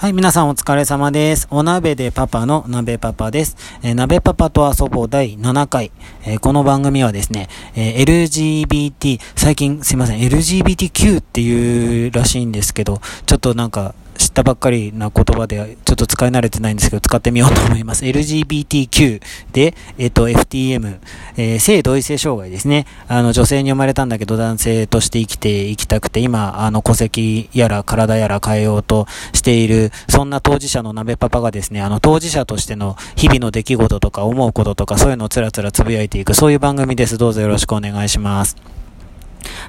はい、皆さんお疲れ様です。お鍋でパパの鍋パパです。えー、鍋パパと遊ぼう第7回。えー、この番組はですね、えー、LGBT、最近すいません、LGBTQ っていうらしいんですけど、ちょっとなんか、知ったばっかりな言葉で、ちょっと使い慣れてないんですけど、使ってみようと思います。LGBTQ で、えっと、FTM、えー、性同一性障害ですね。あの、女性に生まれたんだけど、男性として生きていきたくて、今、あの、戸籍やら体やら変えようとしている、そんな当事者の鍋パパがですね、あの、当事者としての日々の出来事とか思うこととか、そういうのをつらつらつぶやいていく、そういう番組です。どうぞよろしくお願いします。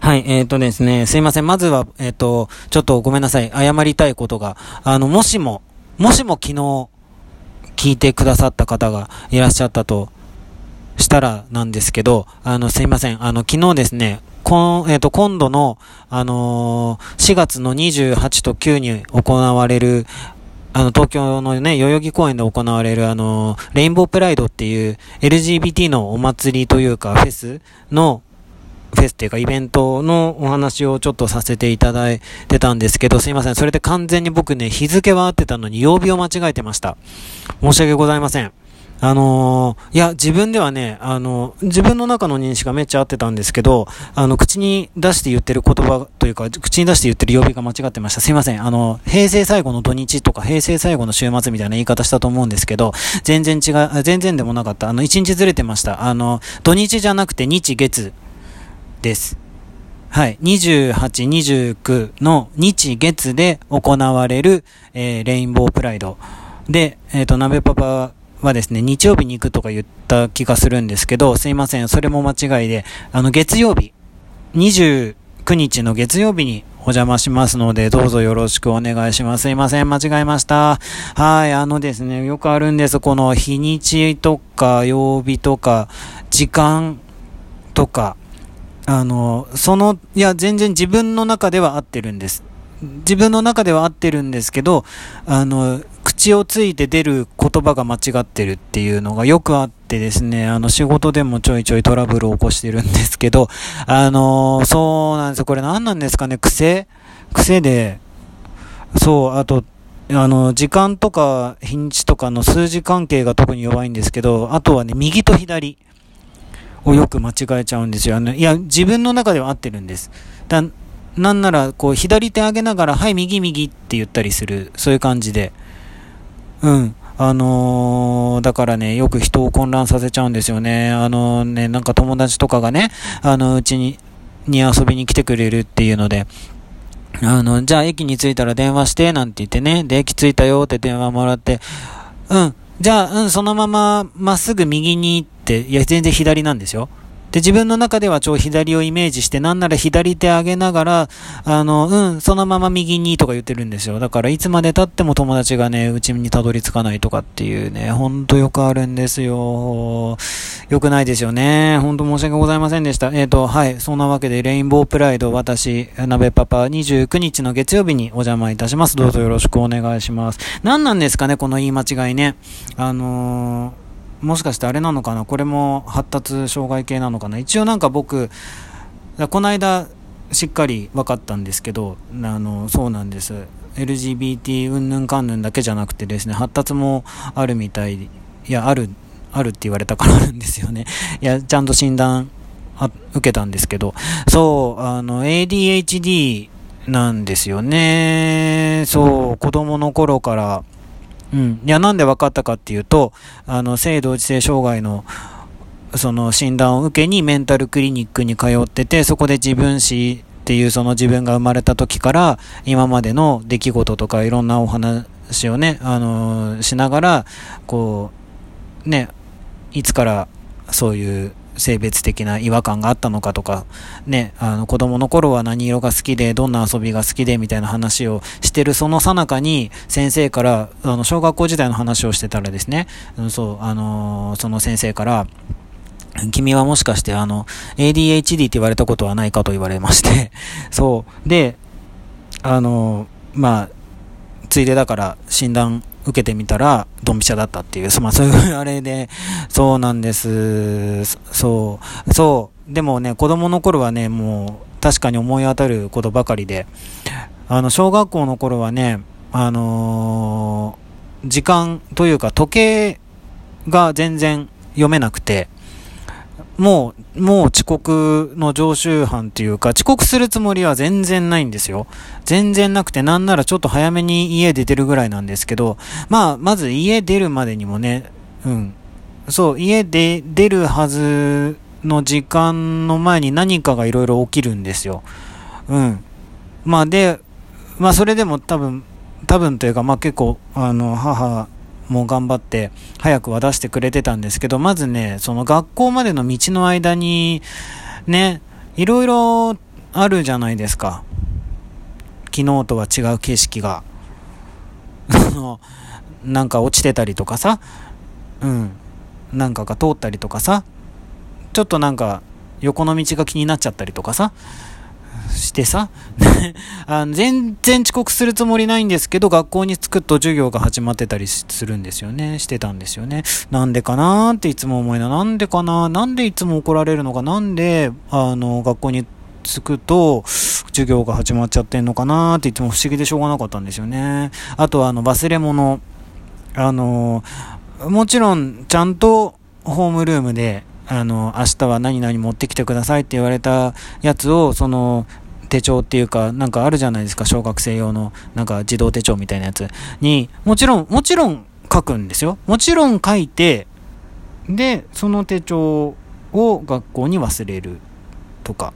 はい、えっ、ー、とですね、すいません。まずは、えっ、ー、と、ちょっとごめんなさい。謝りたいことが、あの、もしも、もしも昨日、聞いてくださった方がいらっしゃったとしたらなんですけど、あの、すいません。あの、昨日ですね、こん、えっ、ー、と、今度の、あの、4月の28と9に行われる、あの、東京のね、代々木公園で行われる、あのレインボープライドっていう LGBT のお祭りというか、フェスの、フェスっていうかイベントのお話をちょっとさせていただいてたんですけど、すいません。それで完全に僕ね、日付は合ってたのに曜日を間違えてました。申し訳ございません。あのー、いや、自分ではね、あの、自分の中の認識がめっちゃ合ってたんですけど、あの、口に出して言ってる言葉というか、口に出して言ってる曜日が間違ってました。すいません。あの、平成最後の土日とか、平成最後の週末みたいな言い方したと思うんですけど、全然違う、全然でもなかった。あの、一日ずれてました。あの、土日じゃなくて日月です。はい。28、29の日月で行われる、えー、レインボープライド。で、えっ、ー、と、鍋パパはですね、日曜日に行くとか言った気がするんですけど、すいません。それも間違いで、あの、月曜日、29日の月曜日にお邪魔しますので、どうぞよろしくお願いします。すいません、間違えました。はい、あのですね、よくあるんです。この日にちとか、曜日とか、時間とか、あの、その、いや、全然自分の中では合ってるんです。自分の中では合ってるんですけど、あの、口をついて出る言葉が間違ってるっていうのがよくあってですね、あの、仕事でもちょいちょいトラブルを起こしてるんですけど、あの、そうなんですよ。これ何なんですかね？癖？癖で、そう、あと、あの、時間とか日にちとかの数字関係が特に弱いんですけど、あとはね、右と左。をよく間違えちゃうんですよ。あの、いや、自分の中では合ってるんです。だなんなら、こう、左手上げながら、はい、右右って言ったりする、そういう感じで。うん。あのー、だからね、よく人を混乱させちゃうんですよね。あのー、ね、なんか友達とかがね、あの、うちに、に遊びに来てくれるっていうので、あの、じゃあ駅に着いたら電話して、なんて言ってね、で、駅着いたよって電話もらって、うん、じゃあ、うん、そのまま、まっすぐ右に行って、いや、全然左なんですよ。で、自分の中では超左をイメージして、なんなら左手上げながら、あの、うん、そのまま右にとか言ってるんですよ。だからいつまで経っても友達がね、うちにたどり着かないとかっていうね、ほんとよくあるんですよ。よくないですよね。ほんと申し訳ございませんでした。えっ、ー、と、はい。そんなわけで、レインボープライド、私、鍋パパ、29日の月曜日にお邪魔いたします。どうぞよろしくお願いします。何なんですかね、この言い間違いね。あのーもしかしてあれなのかな？これも発達障害系なのかな？一応なんか僕、この間しっかり分かったんですけど、あの、そうなんです。LGBT うんぬんかんぬんだけじゃなくてですね、発達もあるみたい、いや、ある、あるって言われたからなんですよね。いや、ちゃんと診断受けたんですけど、そう、あの、ADHD なんですよね。そう、子供の頃から、うん。いや、なんで分かったかっていうと、あの、性同一性障害の、その診断を受けにメンタルクリニックに通ってて、そこで自分史っていうその自分が生まれた時から今までの出来事とかいろんなお話をね、あのしながら、こう、ね、いつからそういう性別的な違和感があったのかとか、ね、あの子供の頃は何色が好きで、どんな遊びが好きでみたいな話をしてるその最中に先生から、あの小学校時代の話をしてたらですね、そう、あのその先生から、君はもしかしてあの、ADHD って言われたことはないかと言われまして そう。で、あのまあ、ついでだから診断受けてみたら、ドンピシャだったっていう、まあそういう あれで、そうなんです。そう、そう。でもね、子供の頃はね、もう、確かに思い当たることばかりで、あの、小学校の頃はね、あのー、時間というか時計が全然読めなくて、もう、もう遅刻の常習犯っていうか、遅刻するつもりは全然ないんですよ。全然なくて、なんならちょっと早めに家出てるぐらいなんですけど、まあ、まず家出るまでにもね、うん。そう、家で出るはずの時間の前に何かがいろいろ起きるんですよ。うん。まあで、まあそれでも多分、多分というか、まあ結構、あの、母もう頑張って早くは出してくれてたんですけど、まずね、その学校までの道の間に、ね、いろいろあるじゃないですか。昨日とは違う景色が。なんか落ちてたりとかさ、うん、なんかが通ったりとかさ、ちょっとなんか横の道が気になっちゃったりとかさ、してさ あの全然遅刻するつもりないんですけど、学校に着くと授業が始まってたりするんですよね。してたんですよね。なんでかなーっていつも思いな。なんでかななんでいつも怒られるのかなんで、あの、学校に着くと、授業が始まっちゃってんのかなーっていつも不思議でしょうがなかったんですよね。あとは、あの、忘れ物。あの、もちろん、ちゃんとホームルームで、あの、明日は何々持ってきてくださいって言われたやつを、その、手帳っていうか、なんかあるじゃないですか、小学生用の、なんか児童手帳みたいなやつに、もちろん、もちろん書くんですよ。もちろん書いて、で、その手帳を学校に忘れるとか。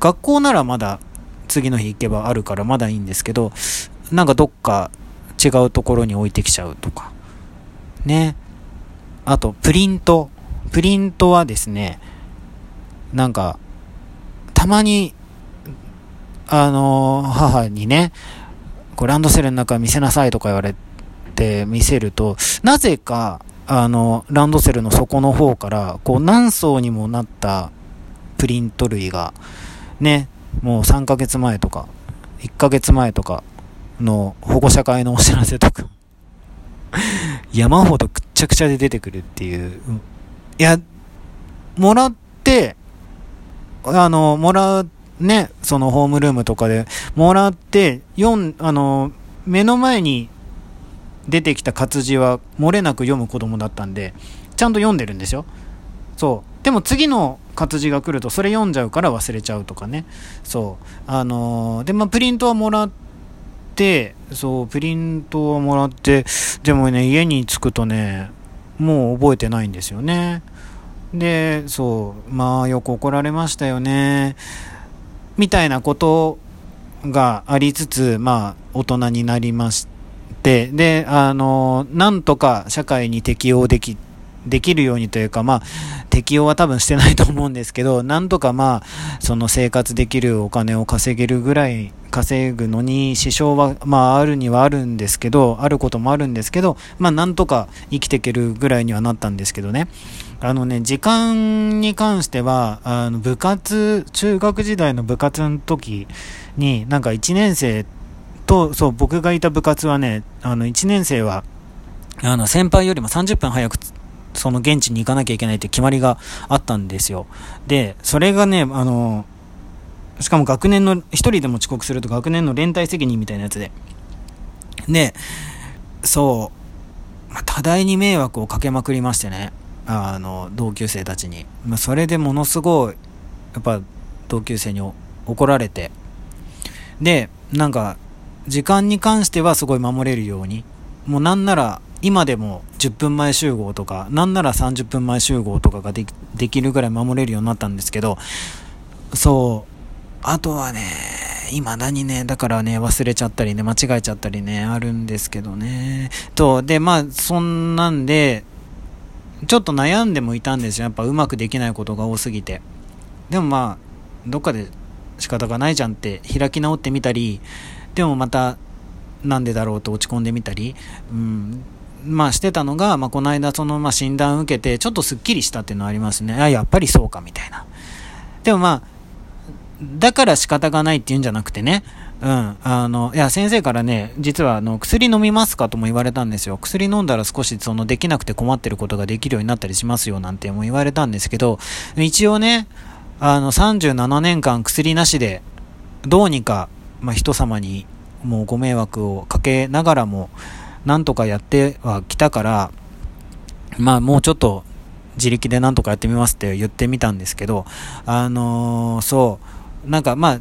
学校ならまだ次の日行けばあるからまだいいんですけど、なんかどっか違うところに置いてきちゃうとか。ね。あと、プリント。プリントはですね、なんか、たまに、あのー、母にね、こうランドセルの中見せなさいとか言われて見せると、なぜか、あの、ランドセルの底の方から、こう何層にもなったプリント類が、ね、もう3ヶ月前とか、1ヶ月前とかの保護者会のお知らせとか山ほどくっちゃくちゃで出てくるっていう、いや、もらって、あの、もらう、ね、そのホームルームとかで、もらって、読あの、目の前に出てきた活字は漏れなく読む子供だったんで、ちゃんと読んでるんですよ。そう。でも次の活字が来るとそれ読んじゃうから忘れちゃうとかね。そう。あのー、で、まあ、プリントはもらって、そう、プリントはもらって、でもね、家に着くとね、もう覚えてないんですよね。で、そう、まあよく怒られましたよね。みたいなことがありつつ、まあ大人になりまして、で、あの、なんとか社会に適応できて、できるようにというか、まあ、適用は多分してないと思うんですけど、なんとかまあ、その生活できるお金を稼げるぐらい稼ぐのに支障は、まあ、あるにはあるんですけど、あることもあるんですけど、まあ、なんとか生きていけるぐらいにはなったんですけどね。あのね、時間に関しては、あの、部活、中学時代の部活の時に、なんか1年生と、そう、僕がいた部活はね、あの、1年生は、あの、先輩よりも30分早くその現地に行かなきゃいけないって決まりがあったんですよ。で、それがね、あの、しかも学年の、一人でも遅刻すると学年の連帯責任みたいなやつで。で、そう、まあ、多大に迷惑をかけまくりましてね、あの、同級生たちに。まあ、それでものすごい、やっぱ、同級生に怒られて、で、なんか、時間に関してはすごい守れるように、もうなんなら、今でも10分前集合とか、なんなら30分前集合とかができるぐらい守れるようになったんですけど、そう、あとはね、未だにね、だからね、忘れちゃったりね、間違えちゃったりね、あるんですけどね。と、で、まあ、そんなんで、ちょっと悩んでもいたんですよ。やっぱうまくできないことが多すぎて。でもまあ、どっかで仕方がないじゃんって開き直ってみたり、でもまた、なんでだろうと落ち込んでみたり、うん、まあしてたのが、まあこの間そのまあ診断受けて、ちょっとスッキリしたっていうのはありますね。あ、やっぱりそうかみたいな。でもまあ、だから仕方がないっていうんじゃなくてね、うん、あの、いや、先生からね、実はあの、薬飲みますかとも言われたんですよ。薬飲んだら少しその、できなくて困ってることができるようになったりしますよ、なんても言われたんですけど、一応ね、あの、37年間薬なしで、どうにか、まあ、人様にもうご迷惑をかけながらも、なんとかやってはきたから、まあもうちょっと自力でなんとかやってみますって言ってみたんですけど、あのー、そう、なんかまあ、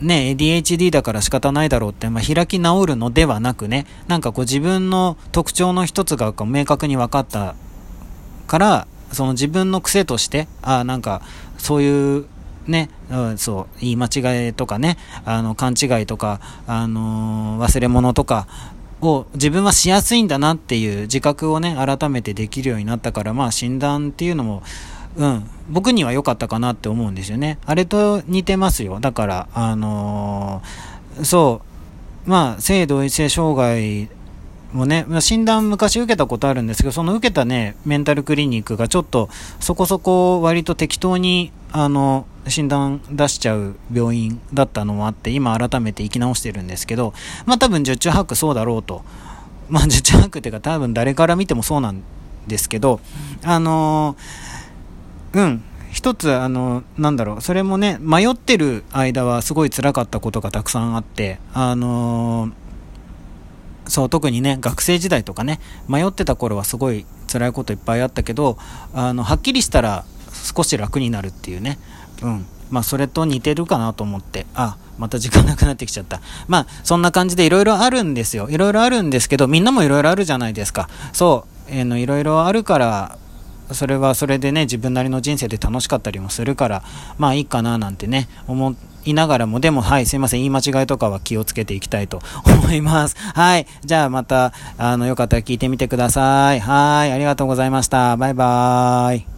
ね、ADHD だから仕方ないだろうって、まあ、開き直るのではなくね、なんかこう自分の特徴の一つが明確に分かったから、その自分の癖として、あなんかそういうね、うん、そう、言い間違いとかね、あの、勘違いとか、あのー、忘れ物とか、を自分はしやすいんだなっていう自覚をね、改めてできるようになったから、まあ診断っていうのも、うん、僕には良かったかなって思うんですよね。あれと似てますよ。だから、あのー、そう、まあ、性同一性障害もね、診断昔受けたことあるんですけど、その受けたね、メンタルクリニックがちょっとそこそこ割と適当に、あの、診断出しちゃう病院だったのもあって、今改めて生き直してるんですけど、まあ多分十中八九そうだろうと。まあ十中八九っていうか多分誰から見てもそうなんですけど、あの、うん、一つ、あの、なんだろう、それもね、迷ってる間はすごい辛かったことがたくさんあって、あのーそう、特にね、学生時代とかね、迷ってた頃はすごい辛いこといっぱいあったけど、あの、はっきりしたら少し楽になるっていうね、うん。まあ、それと似てるかなと思って、あ、また時間なくなってきちゃった。まあ、そんな感じでいろいろあるんですよ。いろいろあるんですけど、みんなもいろいろあるじゃないですか。そう、えー、の、いろいろあるから、それはそれでね、自分なりの人生で楽しかったりもするから、まあいいかななんてね、思いながらも、でもはい、すいません、言い間違いとかは気をつけていきたいと思います。はい、じゃあまた、あの、よかったら聞いてみてください。はい、ありがとうございました。バイバーイ。